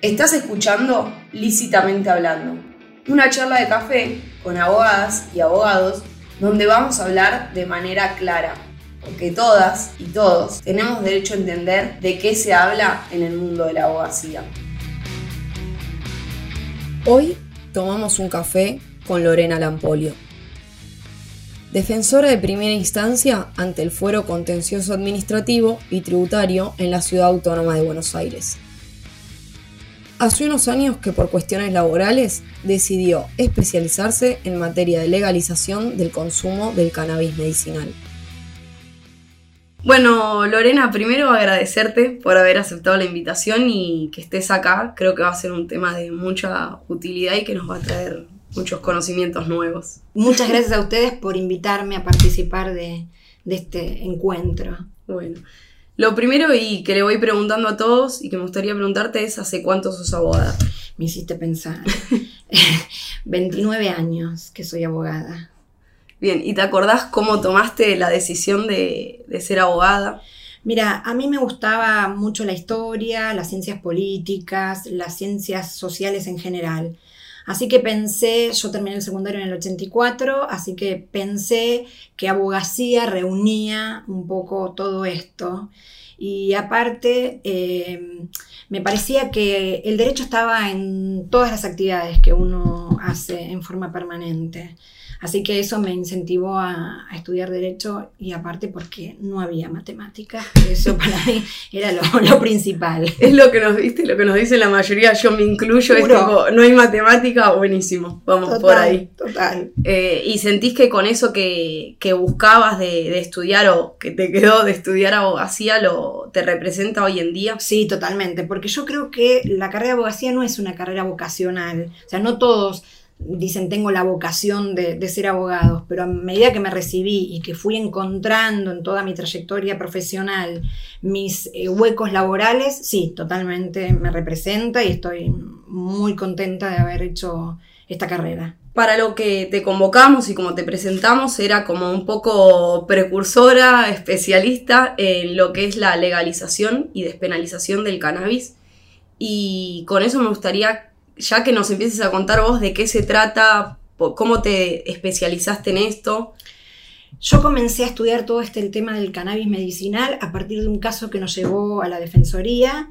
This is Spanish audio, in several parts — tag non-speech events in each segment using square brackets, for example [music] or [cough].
Estás escuchando Lícitamente Hablando, una charla de café con abogadas y abogados donde vamos a hablar de manera clara, porque todas y todos tenemos derecho a entender de qué se habla en el mundo de la abogacía. Hoy tomamos un café con Lorena Lampolio, defensora de primera instancia ante el Fuero Contencioso Administrativo y Tributario en la Ciudad Autónoma de Buenos Aires. Hace unos años que por cuestiones laborales decidió especializarse en materia de legalización del consumo del cannabis medicinal. Bueno, Lorena, primero agradecerte por haber aceptado la invitación y que estés acá. Creo que va a ser un tema de mucha utilidad y que nos va a traer muchos conocimientos nuevos. Muchas gracias a ustedes por invitarme a participar de, de este encuentro. Bueno, lo primero y que le voy preguntando a todos y que me gustaría preguntarte es ¿hace cuánto sos abogada? Me hiciste pensar. [laughs] 29 años que soy abogada. Bien, ¿y te acordás cómo tomaste la decisión de, de ser abogada? Mira, a mí me gustaba mucho la historia, las ciencias políticas, las ciencias sociales en general. Así que pensé, yo terminé el secundario en el 84, así que pensé que abogacía reunía un poco todo esto. Y aparte, eh, me parecía que el derecho estaba en todas las actividades que uno hace en forma permanente. Así que eso me incentivó a, estudiar derecho y aparte porque no había matemáticas. [laughs] Eso para mí era lo, principal. [laughs] Es lo que nos viste, lo que nos dice la mayoría, yo me incluyo, es tipo, no hay matemática, buenísimo, vamos por ahí. Total. Eh, y sentís que con eso que, buscabas de, estudiar o que te quedó de estudiar abogacía, lo, ¿te representa hoy en día? Sí, totalmente, porque yo creo que la carrera de abogacía no es una carrera vocacional, o sea, no todos dicen tengo la vocación de, ser abogados, pero a medida que me recibí y que fui encontrando en toda mi trayectoria profesional mis eh, huecos laborales, sí, totalmente me representa y estoy muy contenta de haber hecho esta carrera. Para lo que te convocamos y como te presentamos, era como un poco precursora, especialista en lo que es la legalización y despenalización del cannabis. Y con eso me gustaría ya que nos empieces a contar vos de qué se trata, cómo te especializaste en esto. Yo comencé a estudiar todo este el tema del cannabis medicinal a partir de un caso que nos llevó a la defensoría,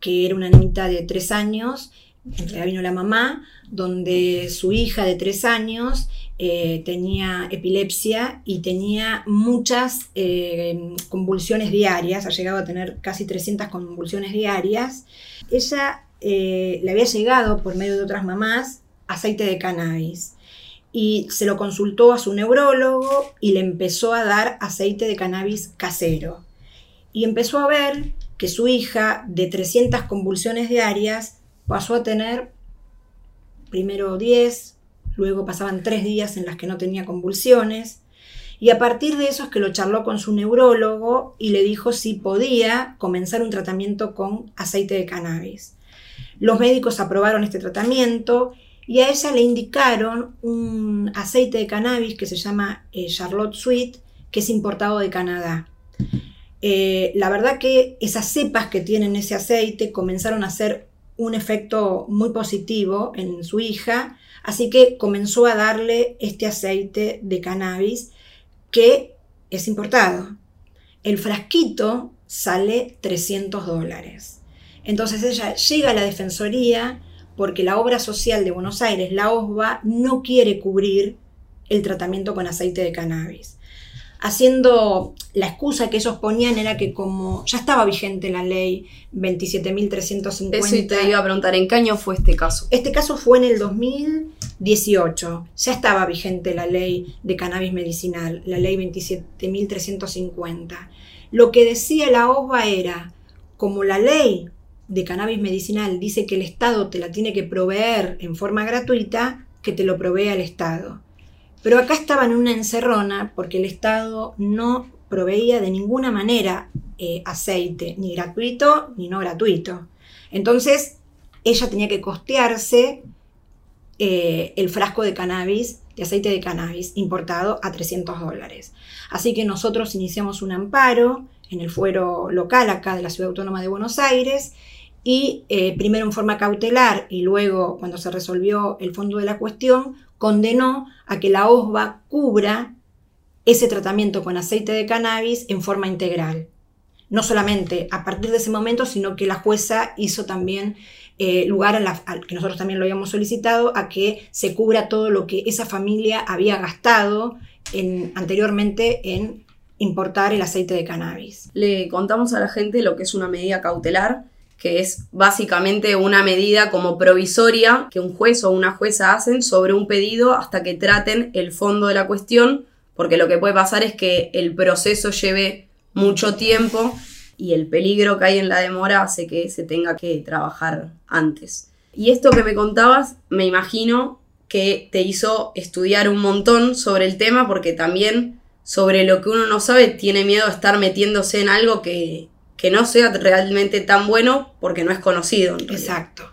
que era una niñita de tres años, en realidad vino la mamá, donde su hija de tres años eh, tenía epilepsia y tenía muchas eh, convulsiones diarias, ha llegado a tener casi 300 convulsiones diarias. Ella eh, le había llegado por medio de otras mamás aceite de cannabis y se lo consultó a su neurólogo y le empezó a dar aceite de cannabis casero. Y empezó a ver que su hija, de 300 convulsiones diarias, pasó a tener primero 10, luego pasaban 3 días en las que no tenía convulsiones. Y a partir de eso es que lo charló con su neurólogo y le dijo si podía comenzar un tratamiento con aceite de cannabis. Los médicos aprobaron este tratamiento y a ella le indicaron un aceite de cannabis que se llama eh, Charlotte Sweet, que es importado de Canadá. Eh, la verdad que esas cepas que tienen ese aceite comenzaron a hacer un efecto muy positivo en su hija, así que comenzó a darle este aceite de cannabis que es importado. El frasquito sale 300 dólares. Entonces ella llega a la Defensoría porque la obra social de Buenos Aires, la OSBA, no quiere cubrir el tratamiento con aceite de cannabis. Haciendo la excusa que ellos ponían era que como ya estaba vigente la ley 27.350... Eso te iba a preguntar, ¿en qué año fue este caso? Este caso fue en el 2018. Ya estaba vigente la ley de cannabis medicinal, la ley 27.350. Lo que decía la OSBA era, como la ley de cannabis medicinal dice que el Estado te la tiene que proveer en forma gratuita, que te lo provea el Estado. Pero acá estaba en una encerrona porque el Estado no proveía de ninguna manera eh, aceite, ni gratuito ni no gratuito. Entonces, ella tenía que costearse eh, el frasco de cannabis, de aceite de cannabis importado a 300 dólares. Así que nosotros iniciamos un amparo en el fuero local acá de la Ciudad Autónoma de Buenos Aires y eh, primero en forma cautelar y luego cuando se resolvió el fondo de la cuestión, condenó a que la OSBA cubra ese tratamiento con aceite de cannabis en forma integral. No solamente a partir de ese momento, sino que la jueza hizo también eh, lugar a, la, que nosotros también lo habíamos solicitado, a que se cubra todo lo que esa familia había gastado en, anteriormente en importar el aceite de cannabis. Le contamos a la gente lo que es una medida cautelar que es básicamente una medida como provisoria que un juez o una jueza hacen sobre un pedido hasta que traten el fondo de la cuestión, porque lo que puede pasar es que el proceso lleve mucho tiempo y el peligro que hay en la demora hace que se tenga que trabajar antes. Y esto que me contabas, me imagino que te hizo estudiar un montón sobre el tema porque también sobre lo que uno no sabe tiene miedo a estar metiéndose en algo que, que no sea realmente tan bueno porque no es conocido. Exacto.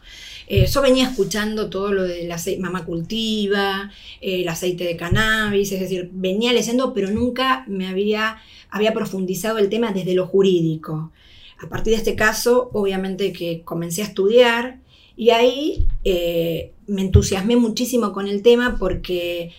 Eh, yo venía escuchando todo lo de la mamá cultiva, eh, el aceite de cannabis, es decir, venía leyendo, pero nunca me había, había profundizado el tema desde lo jurídico. A partir de este caso, obviamente que comencé a estudiar y ahí eh, me entusiasmé muchísimo con el tema porque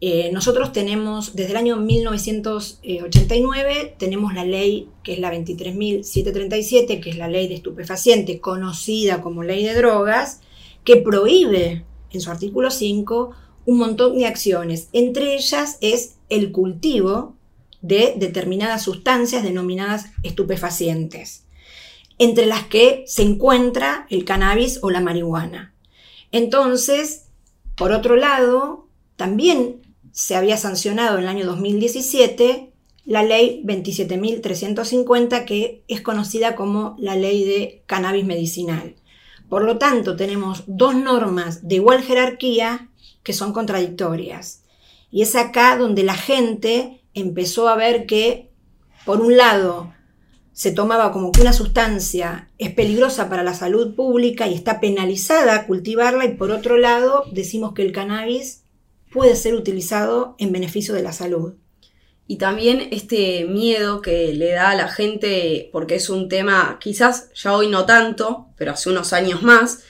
eh, nosotros tenemos, desde el año 1989, tenemos la ley que es la 23.737, que es la ley de estupefacientes, conocida como ley de drogas, que prohíbe en su artículo 5 un montón de acciones. Entre ellas es el cultivo de determinadas sustancias denominadas estupefacientes, entre las que se encuentra el cannabis o la marihuana. Entonces, por otro lado, también se había sancionado en el año 2017 la ley 27.350 que es conocida como la ley de cannabis medicinal. Por lo tanto, tenemos dos normas de igual jerarquía que son contradictorias. Y es acá donde la gente empezó a ver que, por un lado, se tomaba como que una sustancia es peligrosa para la salud pública y está penalizada cultivarla, y por otro lado, decimos que el cannabis puede ser utilizado en beneficio de la salud. Y también este miedo que le da a la gente, porque es un tema, quizás ya hoy no tanto, pero hace unos años más,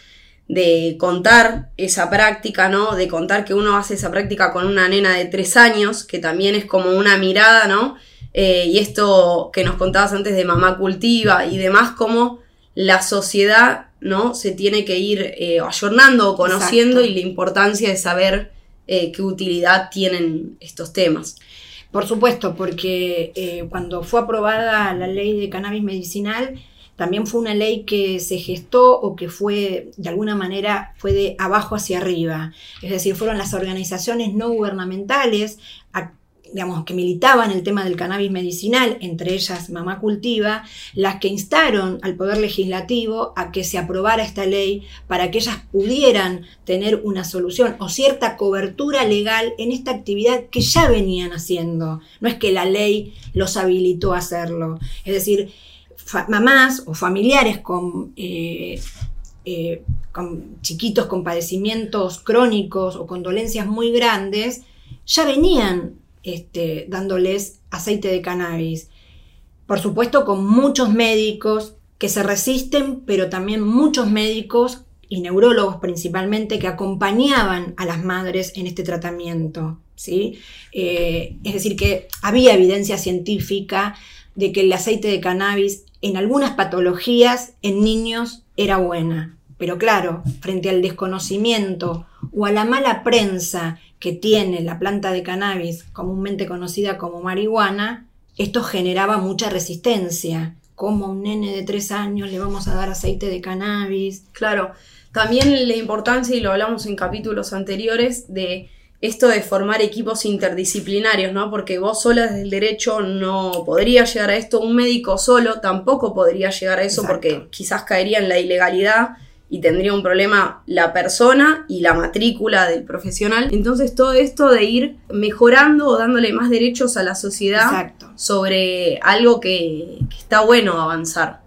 de contar esa práctica, ¿no? De contar que uno hace esa práctica con una nena de tres años, que también es como una mirada, ¿no? Eh, y esto que nos contabas antes de mamá cultiva y demás, como la sociedad, ¿no? Se tiene que ir eh, ayornando o conociendo y la importancia de saber eh, qué utilidad tienen estos temas. Por supuesto, porque eh, cuando fue aprobada la ley de cannabis medicinal, también fue una ley que se gestó o que fue, de alguna manera, fue de abajo hacia arriba. Es decir, fueron las organizaciones no gubernamentales, digamos, que militaban el tema del cannabis medicinal, entre ellas Mamá Cultiva, las que instaron al Poder Legislativo a que se aprobara esta ley para que ellas pudieran tener una solución o cierta cobertura legal en esta actividad que ya venían haciendo. No es que la ley los habilitó a hacerlo. Es decir, mamás o familiares con... Eh, eh, con chiquitos con padecimientos crónicos o con dolencias muy grandes, ya venían este, dándoles aceite de cannabis. Por supuesto, con muchos médicos que se resisten, pero también muchos médicos y neurólogos principalmente que acompañaban a las madres en este tratamiento. ¿sí? Eh, es decir, que había evidencia científica de que el aceite de cannabis en algunas patologías en niños era buena. Pero claro, frente al desconocimiento o a la mala prensa que tiene la planta de cannabis, comúnmente conocida como marihuana, esto generaba mucha resistencia. ¿Cómo a un nene de tres años le vamos a dar aceite de cannabis? Claro, también la importancia, y lo hablamos en capítulos anteriores, de esto de formar equipos interdisciplinarios, ¿no? Porque vos sola desde el derecho no podría llegar a esto, un médico solo tampoco podría llegar a eso porque quizás caería en la ilegalidad y tendría un problema la persona y la matrícula del profesional. Entonces todo esto de ir mejorando o dándole más derechos a la sociedad sobre algo que, está bueno avanzar.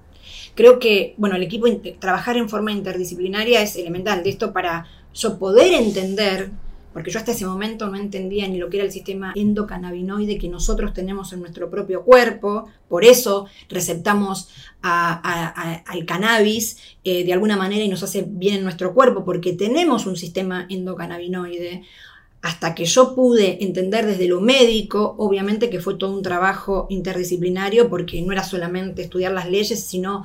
Creo que, bueno, el equipo, trabajar en forma interdisciplinaria es elemental de esto para yo poder entender porque yo hasta ese momento no entendía ni lo que era el sistema endocannabinoide que nosotros tenemos en nuestro propio cuerpo, por eso receptamos al cannabis eh, de alguna manera y nos hace bien en nuestro cuerpo, porque tenemos un sistema endocannabinoide. Hasta que yo pude entender desde lo médico, obviamente que fue todo un trabajo interdisciplinario, porque no era solamente estudiar las leyes, sino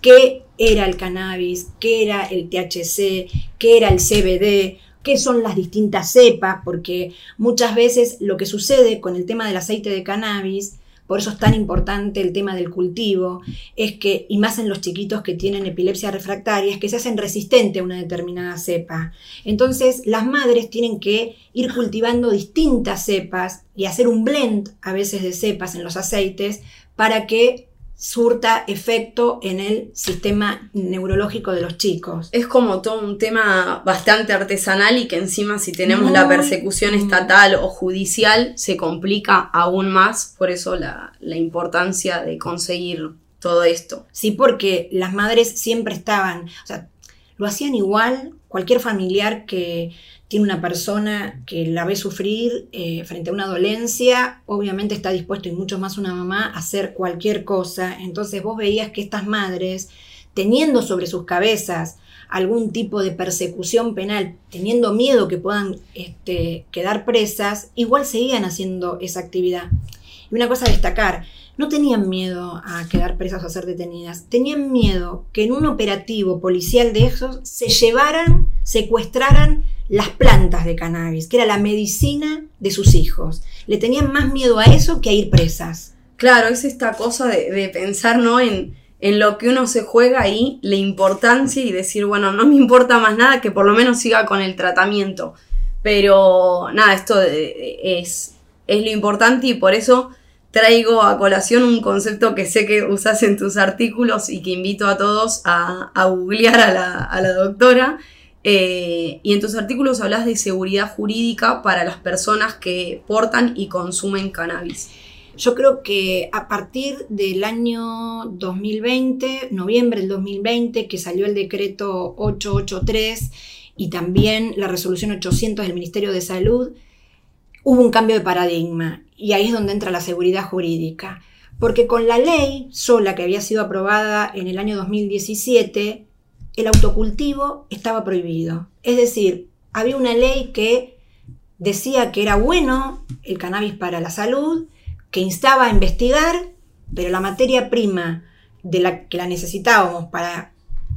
qué era el cannabis, qué era el THC, qué era el CBD, qué son las distintas cepas, porque muchas veces lo que sucede con el tema del aceite de cannabis, por eso es tan importante el tema del cultivo, es que, y más en los chiquitos que tienen epilepsia refractaria, es que se hacen resistentes a una determinada cepa. Entonces, las madres tienen que ir cultivando distintas cepas y hacer un blend a veces de cepas en los aceites para que surta efecto en el sistema neurológico de los chicos. Es como todo un tema bastante artesanal y que encima si tenemos la persecución estatal o judicial se complica aún más, por eso la, la importancia de conseguir todo esto. Sí, porque las madres siempre estaban, o sea, lo hacían igual, cualquier familiar que tiene una persona que la ve sufrir eh, frente a una dolencia, obviamente está dispuesto y mucho más una mamá a hacer cualquier cosa. Entonces vos veías que estas madres, teniendo sobre sus cabezas algún tipo de persecución penal, teniendo miedo que puedan este, quedar presas, igual seguían haciendo esa actividad. Y una cosa a destacar, no tenían miedo a quedar presas o a ser detenidas, tenían miedo que en un operativo policial de esos se llevaran, secuestraran las plantas de cannabis, que era la medicina de sus hijos. Le tenían más miedo a eso que a ir presas. Claro, es esta cosa de, pensar ¿no? en, en lo que uno se juega ahí, la importancia y decir, bueno, no me importa más nada que por lo menos siga con el tratamiento. Pero nada, esto es, es lo importante y por eso traigo a colación un concepto que sé que usas en tus artículos y que invito a todos a, a googlear a la, a la doctora, eh, y en tus artículos hablas de seguridad jurídica para las personas que portan y consumen cannabis. Yo creo que a partir del año 2020, noviembre del 2020, que salió el decreto 883 y también la resolución 800 del Ministerio de Salud, hubo un cambio de paradigma y ahí es donde entra la seguridad jurídica. Porque con la ley sola que había sido aprobada en el año 2017, el autocultivo estaba prohibido. Es decir, había una ley que decía que era bueno el cannabis para la salud, que instaba a investigar, pero la materia prima de la que la necesitábamos para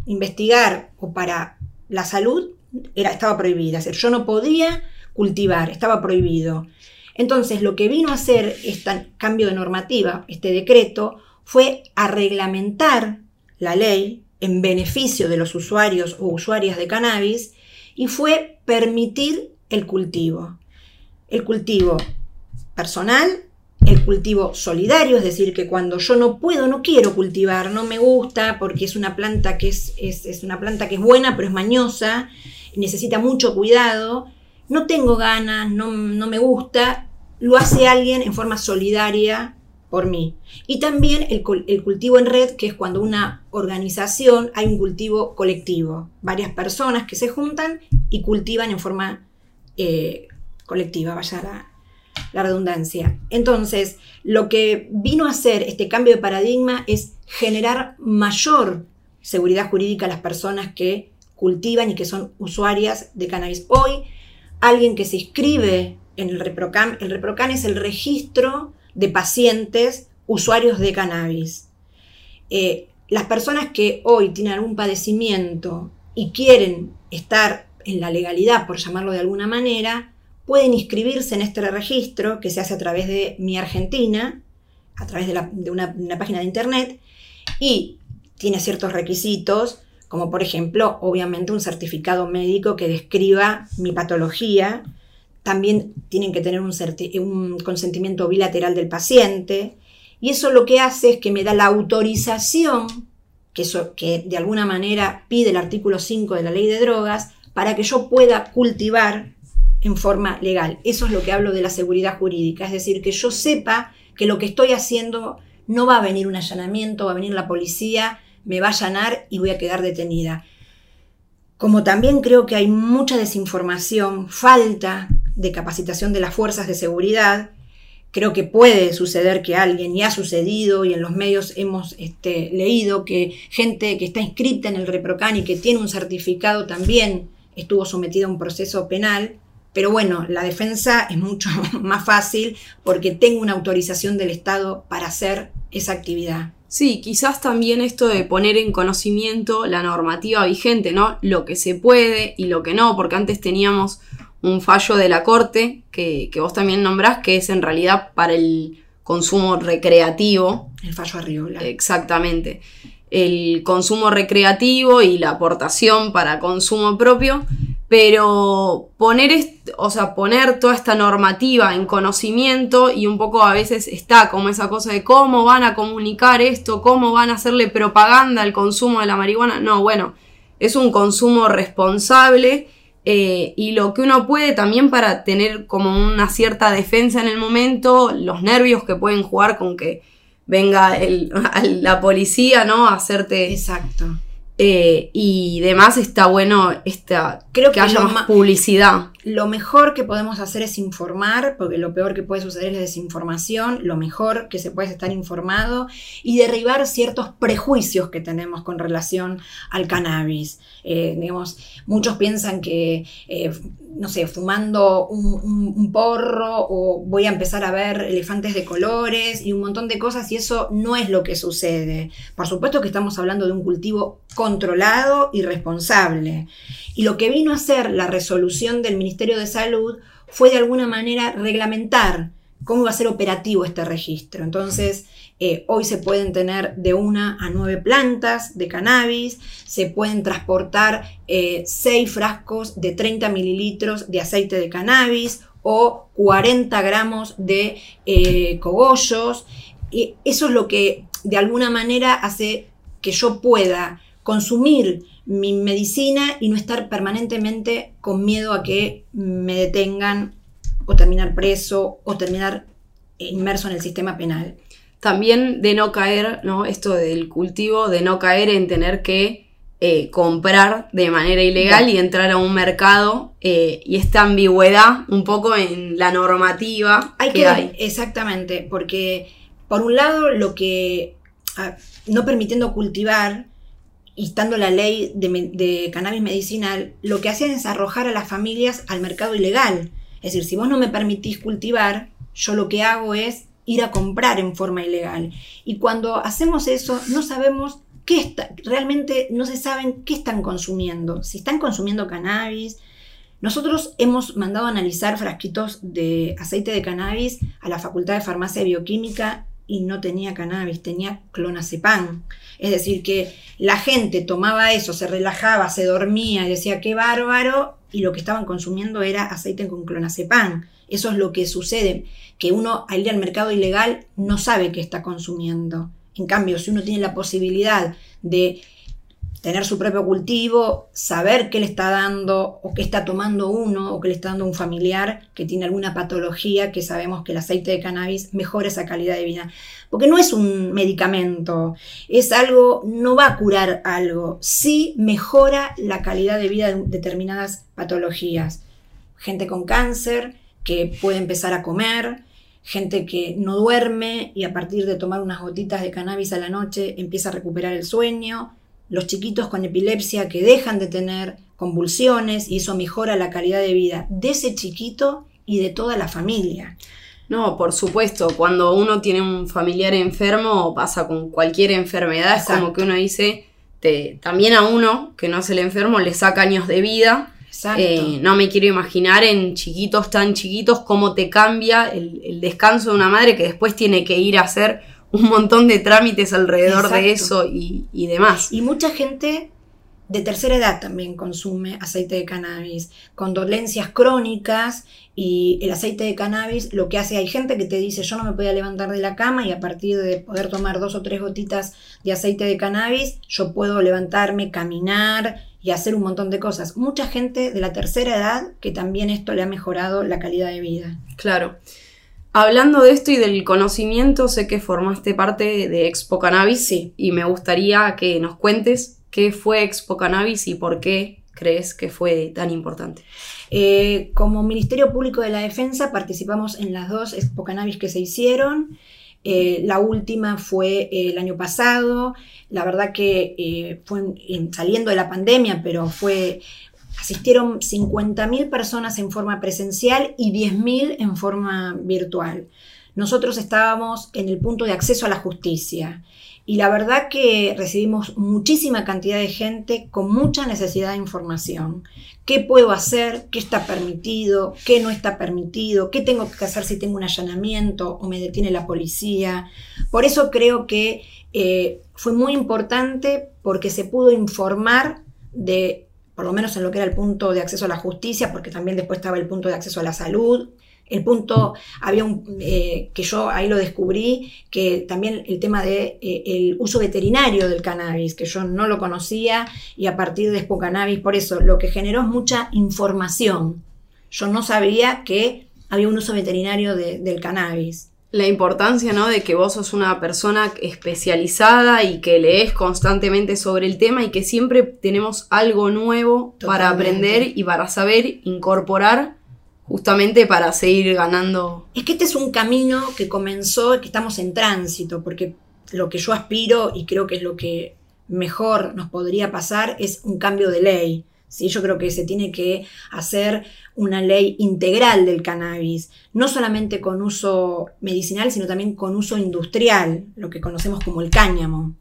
investigar o para la salud era, estaba prohibida. Es decir, yo no podía cultivar, estaba prohibido. Entonces, lo que vino a hacer este cambio de normativa, este decreto, fue a reglamentar la ley en beneficio de los usuarios o usuarias de cannabis y fue permitir el cultivo. El cultivo personal, el cultivo solidario, es decir, que cuando yo no puedo, no quiero cultivar, no me gusta porque es una planta que es, es, una planta que es buena pero es mañosa, necesita mucho cuidado, no tengo ganas, no, no me gusta, lo hace alguien en forma solidaria por mí. Y también el, cultivo en red, que es cuando una organización hay un cultivo colectivo, varias personas que se juntan y cultivan en forma eh, colectiva, vaya la redundancia. Entonces, lo que vino a hacer este cambio de paradigma es generar mayor seguridad jurídica a las personas que cultivan y que son usuarias de cannabis. Hoy, alguien que se inscribe en el ReproCam, el ReproCam es el registro de pacientes usuarios de cannabis. Eh, las personas que hoy tienen algún padecimiento y quieren estar en la legalidad, por llamarlo de alguna manera, pueden inscribirse en este registro que se hace a través de Mi Argentina, a través de, una página de internet, y tiene ciertos requisitos, como por ejemplo, obviamente, un certificado médico que describa mi patología, también tienen que tener un, consentimiento bilateral del paciente. Y eso lo que hace es que me da la autorización, que, que de alguna manera pide el artículo 5 de la ley de drogas, para que yo pueda cultivar en forma legal. Eso es lo que hablo de la seguridad jurídica, es decir, que yo sepa que lo que estoy haciendo no va a venir un allanamiento, va a venir la policía, me va a allanar y voy a quedar detenida Como también creo que hay mucha desinformación, falta de capacitación de las fuerzas de seguridad, creo que puede suceder que alguien, y ha sucedido, y en los medios hemos este, leído que gente que está inscrita en el ReproCan y que tiene un certificado también estuvo sometida a un proceso penal. Pero bueno, la defensa es mucho [laughs] más fácil porque tengo una autorización del Estado para hacer esa actividad. Sí, quizás también esto de poner en conocimiento la normativa vigente, ¿no? Lo que se puede y lo que no, porque antes teníamos un fallo de la Corte que, vos también nombrás, que es en realidad para el consumo recreativo. El fallo Arriola. Exactamente. El consumo recreativo y la aportación para consumo propio, pero poner, o sea, poner toda esta normativa en conocimiento y un poco a veces está como esa cosa de cómo van a comunicar esto, cómo van a hacerle propaganda al consumo de la marihuana. No, bueno, es un consumo responsable eh, y lo que uno puede también para tener como una cierta defensa en el momento, los nervios que pueden jugar con que venga [laughs] la policía, ¿no? A hacerte... Exacto. Eh, y demás está bueno esta, Creo que, haya más publicidad. Lo mejor que podemos hacer es informar, porque lo peor que puede suceder es la desinformación. Lo mejor que se puede es estar informado y derribar ciertos prejuicios que tenemos con relación al cannabis. Eh, digamos, muchos piensan que, eh, no sé, fumando un, porro o voy a empezar a ver elefantes de colores y un montón de cosas y eso no es lo que sucede. Por supuesto que estamos hablando de un cultivo controlado y responsable. Y lo que vino a ser la resolución del Ministerio de Salud fue de alguna manera reglamentar cómo va a ser operativo este registro. Entonces, eh, hoy se pueden tener de una a nueve plantas de cannabis, se pueden transportar eh, seis frascos de 30 mililitros de aceite de cannabis o 40 gramos de eh, cogollos. Y eso es lo que de alguna manera hace que yo pueda consumir mi medicina y no estar permanentemente con miedo a que me detengan o terminar preso o terminar inmerso en el sistema penal también de no caer, ¿no? Esto del cultivo, de no caer en tener que eh, comprar de manera ilegal y entrar a un mercado eh, y esta ambigüedad un poco en la normativa hay que, hay. Exactamente, porque por un lado lo que ah, no permitiendo cultivar y estando la ley de, de, cannabis medicinal, lo que hacían es arrojar a las familias al mercado ilegal. Es decir, si vos no me permitís cultivar, yo lo que hago es ir a comprar en forma ilegal. Y cuando hacemos eso, no sabemos qué está, realmente no se saben qué están consumiendo. Si están consumiendo cannabis. Nosotros hemos mandado a analizar frasquitos de aceite de cannabis a la Facultad de Farmacia y Bioquímica y no tenía cannabis, tenía clonazepam. Es decir, que la gente tomaba eso, se relajaba, se dormía y decía qué bárbaro, y lo que estaban consumiendo era aceite con clonazepam. Eso es lo que sucede, que uno al ir al mercado ilegal no sabe qué está consumiendo. En cambio, si uno tiene la posibilidad de tener su propio cultivo, saber qué le está dando o qué está tomando uno o qué le está dando un familiar que tiene alguna patología que sabemos que el aceite de cannabis mejora esa calidad de vida. Porque no es un medicamento, es algo, no va a curar algo, sí mejora la calidad de vida de determinadas patologías. Gente con cáncer, que puede empezar a comer, gente que no duerme y a partir de tomar unas gotitas de cannabis a la noche empieza a recuperar el sueño, los chiquitos con epilepsia que dejan de tener convulsiones y eso mejora la calidad de vida de ese chiquito y de toda la familia. No, por supuesto, cuando uno tiene un familiar enfermo o pasa con cualquier enfermedad, es como que uno dice, te, también a uno, que no es el enfermo, le saca años de vida. Eh, no me quiero imaginar en chiquitos tan chiquitos cómo te cambia el, descanso de una madre que después tiene que ir a hacer un montón de trámites alrededor de eso y, y, demás. Y mucha gente de tercera edad también consume aceite de cannabis, con dolencias crónicas y el aceite de cannabis lo que hace, hay gente que te dice yo no me podía levantar de la cama y a partir de poder tomar dos o tres gotitas de aceite de cannabis yo puedo levantarme, caminar, y hacer un montón de cosas. Mucha gente de la tercera edad que también esto le ha mejorado la calidad de vida. Claro. Hablando de esto y del conocimiento, sé que formaste parte de Expo Cannabis y me gustaría que nos cuentes qué fue Expo Cannabis y por qué crees que fue tan importante? Eh, como Ministerio Público de la Defensa participamos en las dos Expo Cannabis que se hicieron. Eh, la última fue eh, el año pasado. La verdad que fue saliendo de la pandemia, pero fue asistieron 50.000 personas en forma presencial y 10.000 en forma virtual. Nosotros estábamos en el punto de acceso a la justicia y la verdad que recibimos muchísima cantidad de gente con mucha necesidad de información. ¿Qué puedo hacer? ¿Qué está permitido? ¿Qué no está permitido? ¿Qué tengo que hacer si tengo un allanamiento o me detiene la policía? Por eso creo que eh, fue muy importante porque se pudo informar de, por lo menos en lo que era el punto de acceso a la justicia, porque también después estaba el punto de acceso a la salud, el punto, había un, eh, que yo ahí lo descubrí, que también el tema de eh, el uso veterinario del cannabis, que yo no lo conocía y a partir de Expo Cannabis, por eso lo que generó es mucha información. Yo no sabía que había un uso veterinario del cannabis. La importancia, ¿no? De que vos sos una persona especializada y que lees constantemente sobre el tema y que siempre tenemos algo nuevo para aprender y para saber incorporar justamente para seguir ganando. Es que este es un camino que comenzó, que estamos en tránsito, porque lo que yo aspiro y creo que es lo que mejor nos podría pasar es un cambio de ley. ¿Sí? Yo creo que se tiene que hacer una ley integral del cannabis, no solamente con uso medicinal, sino también con uso industrial, lo que conocemos como el cáñamo.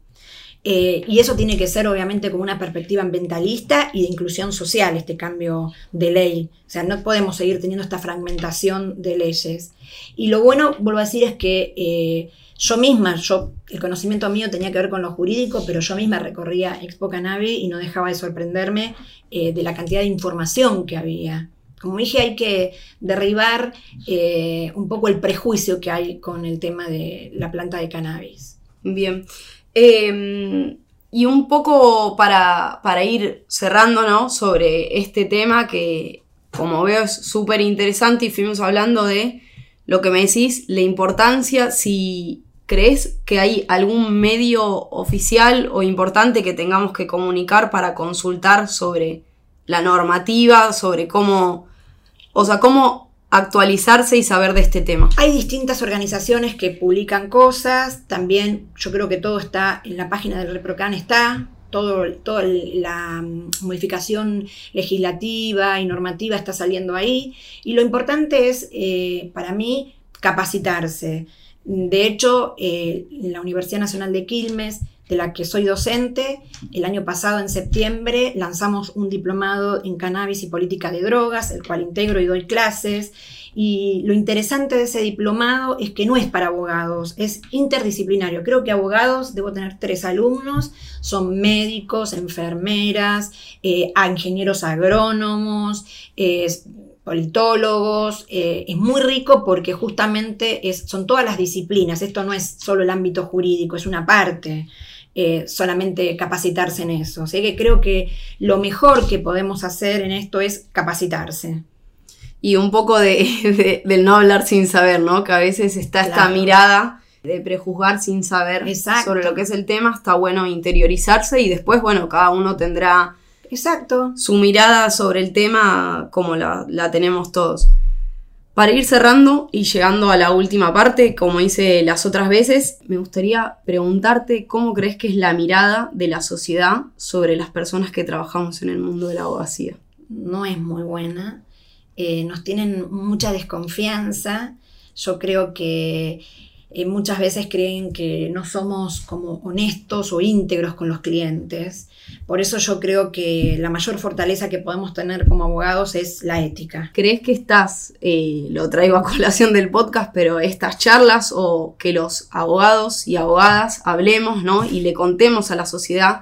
Eh, y eso tiene que ser obviamente con una perspectiva ambientalista y de inclusión social, este cambio de ley. O sea, no podemos seguir teniendo esta fragmentación de leyes. Y lo bueno, vuelvo a decir, es que eh, yo misma, yo, el conocimiento mío tenía que ver con lo jurídico, pero yo misma recorría Expo Cannabis y no dejaba de sorprenderme eh, de la cantidad de información que había. Como dije, hay que derribar un poco el prejuicio que hay con el tema de la planta de cannabis. Bien. Em, y un poco para, ir cerrando ¿no? sobre este tema que, como veo, es súper interesante y fuimos hablando de lo que me decís, la importancia, si crees que hay algún medio oficial o importante que tengamos que comunicar para consultar sobre la normativa, sobre cómo, o sea, cómo actualizarse y saber de este tema. Hay distintas organizaciones que publican cosas, también yo creo que todo está en la página del ReproCan, está, todo, toda la mm, modificación legislativa y normativa está saliendo ahí, y lo importante es, eh, para mí, capacitarse. De hecho, eh, la Universidad Nacional de Quilmes de la que soy docente. El año pasado, en septiembre, lanzamos un diplomado en cannabis y política de drogas, el cual integro y doy clases. Y lo interesante de ese diplomado es que no es para abogados, es interdisciplinario. Creo que abogados, debo tener tres alumnos, son médicos, enfermeras, eh, ingenieros agrónomos, politólogos. Eh, es muy rico porque justamente es, son todas las disciplinas. Esto no es solo el ámbito jurídico, es una parte. Eh, solamente capacitarse en eso. Así que creo que lo mejor que podemos hacer en esto es capacitarse. Y un poco de, [laughs] del no hablar sin saber, ¿no? Que a veces está esta mirada de prejuzgar sin saber sobre lo que es el tema, está bueno interiorizarse y después, bueno, cada uno tendrá Exacto. su mirada sobre el tema como la, la tenemos todos. Para ir cerrando y llegando a la última parte, como hice las otras veces, me gustaría preguntarte cómo crees que es la mirada de la sociedad sobre las personas que trabajamos en el mundo de la abogacía. No es muy buena. Eh, nos tienen mucha desconfianza. Yo creo que eh, muchas veces creen que no somos como honestos o íntegros con los clientes. Por eso yo creo que la mayor fortaleza que podemos tener como abogados es la ética. ¿Crees que estás, eh, lo traigo a colación del podcast, pero estas charlas o que los abogados y abogadas hablemos, ¿no? Y le contemos a la sociedad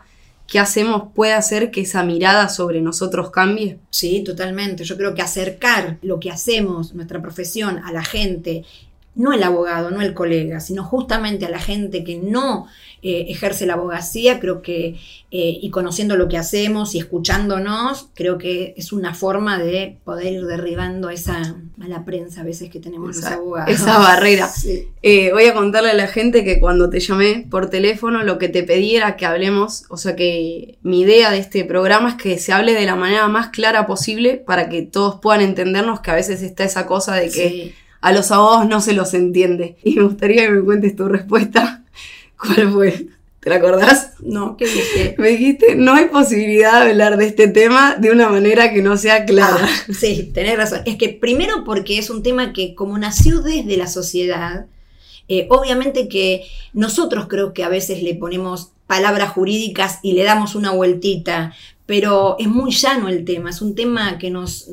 qué hacemos puede hacer que esa mirada sobre nosotros cambie? Sí, totalmente. Yo creo que acercar lo que hacemos, nuestra profesión, a la gente no el abogado, no el colega, sino justamente a la gente que no eh, ejerce la abogacía, creo que, eh, y conociendo lo que hacemos y escuchándonos, creo que es una forma de poder ir derribando esa mala prensa a veces que tenemos los abogados. Esa barrera. Eh, voy a contarle a la gente que cuando te llamé por teléfono, lo que te pedí era que hablemos, o sea que mi idea de este programa es que se hable de la manera más clara posible para que todos puedan entendernos que a veces está esa cosa de que... A los abogados no se los entiende. Y me gustaría que me cuentes tu respuesta [laughs] ¿Cuál fue? ¿Te la acordás? No, ¿qué dije? [laughs] Me dijiste, no hay posibilidad de hablar de este tema de una manera que no sea clara. Ah, sí, tenés razón. Es que primero porque es un tema que como nació desde la sociedad, eh, obviamente que nosotros creo que a veces le ponemos palabras jurídicas y le damos una vueltita, pero es muy llano el tema, es un tema que nos,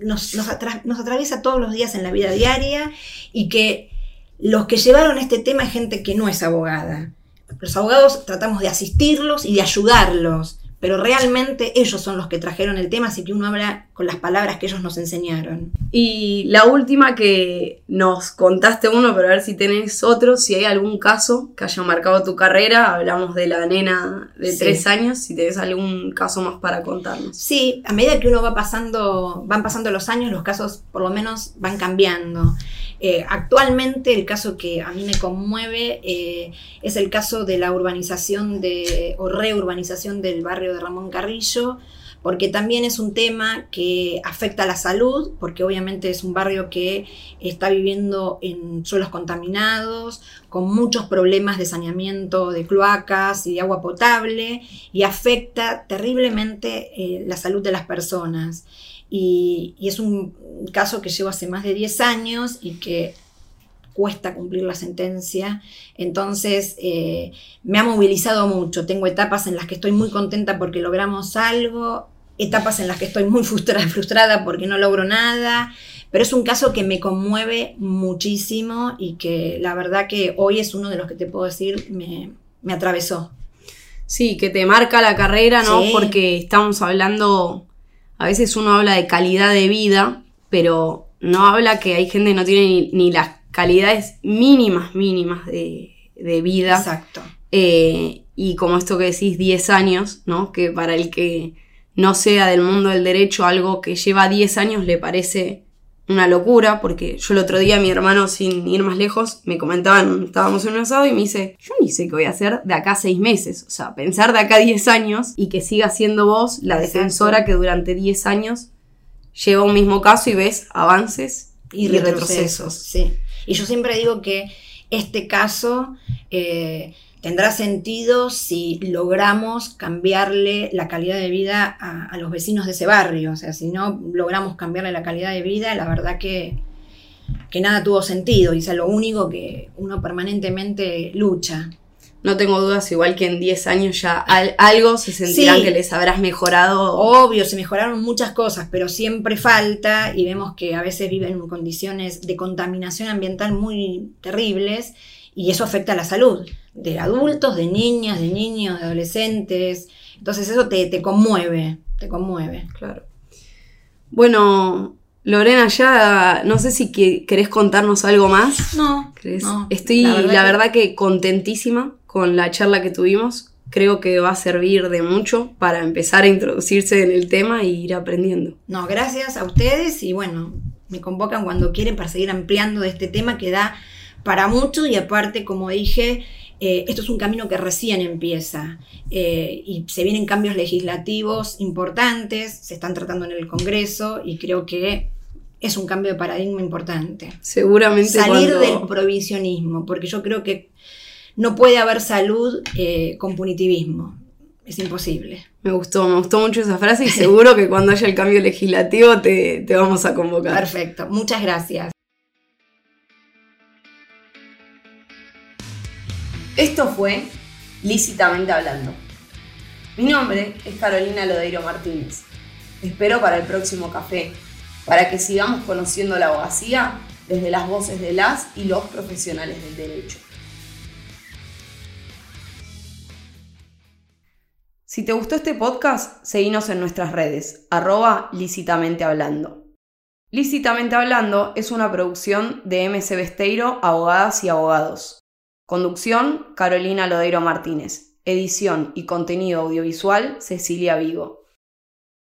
nos, nos atraviesa todos los días en la vida diaria y que los que llevaron este tema es gente que no es abogada. Los abogados tratamos de asistirlos y de ayudarlos, pero realmente ellos son los que trajeron el tema, así que uno habla con las palabras que ellos nos enseñaron. Y la última que nos contaste uno, pero a ver si tenés otro, si hay algún caso que haya marcado tu carrera, hablamos de la nena de tres años, si tenés algún caso más para contarnos. Sí, a medida que uno va pasando, van pasando los años, los casos por lo menos van cambiando. Eh, actualmente el caso que a mí me conmueve eh, es el caso de la urbanización de, o reurbanización del barrio de Ramón Carrillo, porque también es un tema que afecta a la salud, porque obviamente es un barrio que está viviendo en suelos contaminados, con muchos problemas de saneamiento de cloacas y de agua potable, y afecta terriblemente eh, la salud de las personas. Y, es un caso que llevo hace más de 10 años y que cuesta cumplir la sentencia. Entonces, eh, me ha movilizado mucho. Tengo etapas en las que estoy muy contenta porque logramos algo, etapas en las que estoy muy frustrada, [laughs] frustrada porque no logro nada. Pero es un caso que me conmueve muchísimo y que la verdad que hoy es uno de los que te puedo decir me, me atravesó. Sí, que te marca la carrera, ¿no? Porque estamos hablando a veces uno habla de calidad de vida, pero no habla que hay gente que no tiene ni, las calidades mínimas, mínimas de, vida. Exacto. Eh, y como esto que decís, 10 años, ¿no? Que para el que no sea del mundo del derecho, algo que lleva 10 años le parece una locura, porque yo el otro día mi hermano, sin ir más lejos, me comentaban, estábamos en un asado y me dice, yo ni sé qué voy a hacer de acá seis meses, o sea, pensar de acá 10 años y que siga siendo vos la defensora que durante 10 años lleva un mismo caso y ves avances y, retrocesos. Sí. Y yo siempre digo que este caso... Eh, tendrá sentido si logramos cambiarle la calidad de vida a, los vecinos de ese barrio. O sea, si no logramos cambiarle la calidad de vida, la verdad que, que nada tuvo sentido. Y es lo único que uno permanentemente lucha. No tengo dudas, igual que en 10 años ya algo se sentirán que les habrás mejorado. Obvio, se mejoraron muchas cosas, pero siempre falta y vemos que a veces viven en condiciones de contaminación ambiental muy terribles y eso afecta a la salud de adultos, de niñas, de niños, de adolescentes. Entonces eso te, te conmueve, te conmueve. Claro. Bueno, Lorena, ya no sé si querés contarnos algo más. No. Estoy, la verdad, que... contentísima con la charla que tuvimos. Creo que va a servir de mucho para empezar a introducirse en el tema e ir aprendiendo. No, gracias a ustedes y bueno, me convocan cuando quieren para seguir ampliando de este tema que da para mucho y aparte, como dije, eh, esto es un camino que recién empieza eh, y se vienen cambios legislativos importantes, se están tratando en el Congreso y creo que es un cambio de paradigma importante. Seguramente. Salir del provisionismo, porque yo creo que no puede haber salud eh, con punitivismo. Es imposible. Me gustó, me gustó mucho esa frase y seguro que cuando haya el cambio legislativo te, te vamos a convocar. Perfecto, muchas gracias. Esto fue Lícitamente Hablando. Mi nombre es Carolina Lodeiro Martínez. Espero para el próximo café, para que sigamos conociendo la abogacía desde las voces de las y los profesionales del derecho. Si te gustó este podcast, seguinos en nuestras redes, arroba lícitamente hablando. Lícitamente hablando es una producción de MC Besteiro, Abogadas y Abogados. Conducción, Carolina Lodeiro Martínez. Edición y contenido audiovisual, Cecilia Vigo.